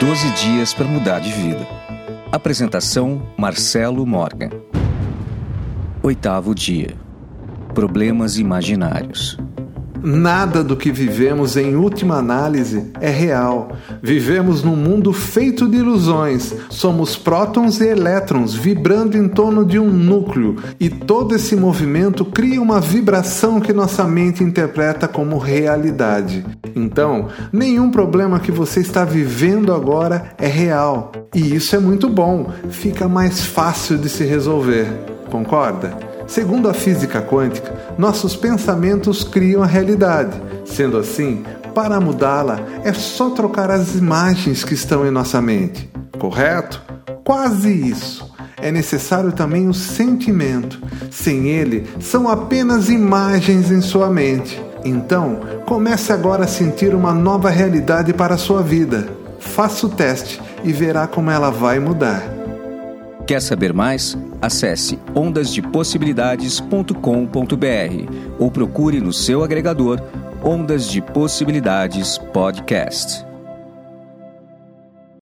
12 dias para mudar de vida. Apresentação Marcelo Morgan. Oitavo dia. Problemas imaginários. Nada do que vivemos em última análise é real. Vivemos num mundo feito de ilusões. Somos prótons e elétrons vibrando em torno de um núcleo, e todo esse movimento cria uma vibração que nossa mente interpreta como realidade. Então, nenhum problema que você está vivendo agora é real. E isso é muito bom, fica mais fácil de se resolver. Concorda? Segundo a física quântica, nossos pensamentos criam a realidade. Sendo assim, para mudá-la é só trocar as imagens que estão em nossa mente. Correto? Quase isso. É necessário também o sentimento. Sem ele, são apenas imagens em sua mente. Então, comece agora a sentir uma nova realidade para a sua vida. Faça o teste e verá como ela vai mudar. Quer saber mais? Acesse ondasdepossibilidades.com.br ou procure no seu agregador Ondas de Possibilidades Podcast.